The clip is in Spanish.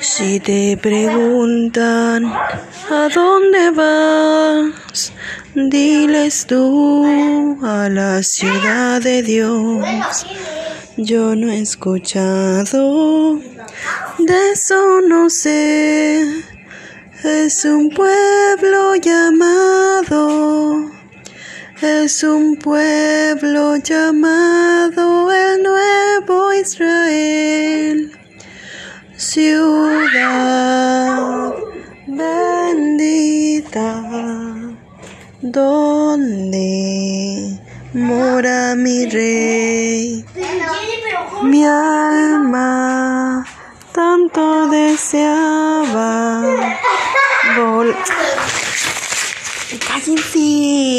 Si te preguntan a dónde vas, diles tú a la ciudad de Dios. Yo no he escuchado, de eso no sé. Es un pueblo llamado, es un pueblo llamado el nuevo Israel. Ciudad bendita, donde mora mi rey. Mi alma tanto deseaba vol... ¡Cállense!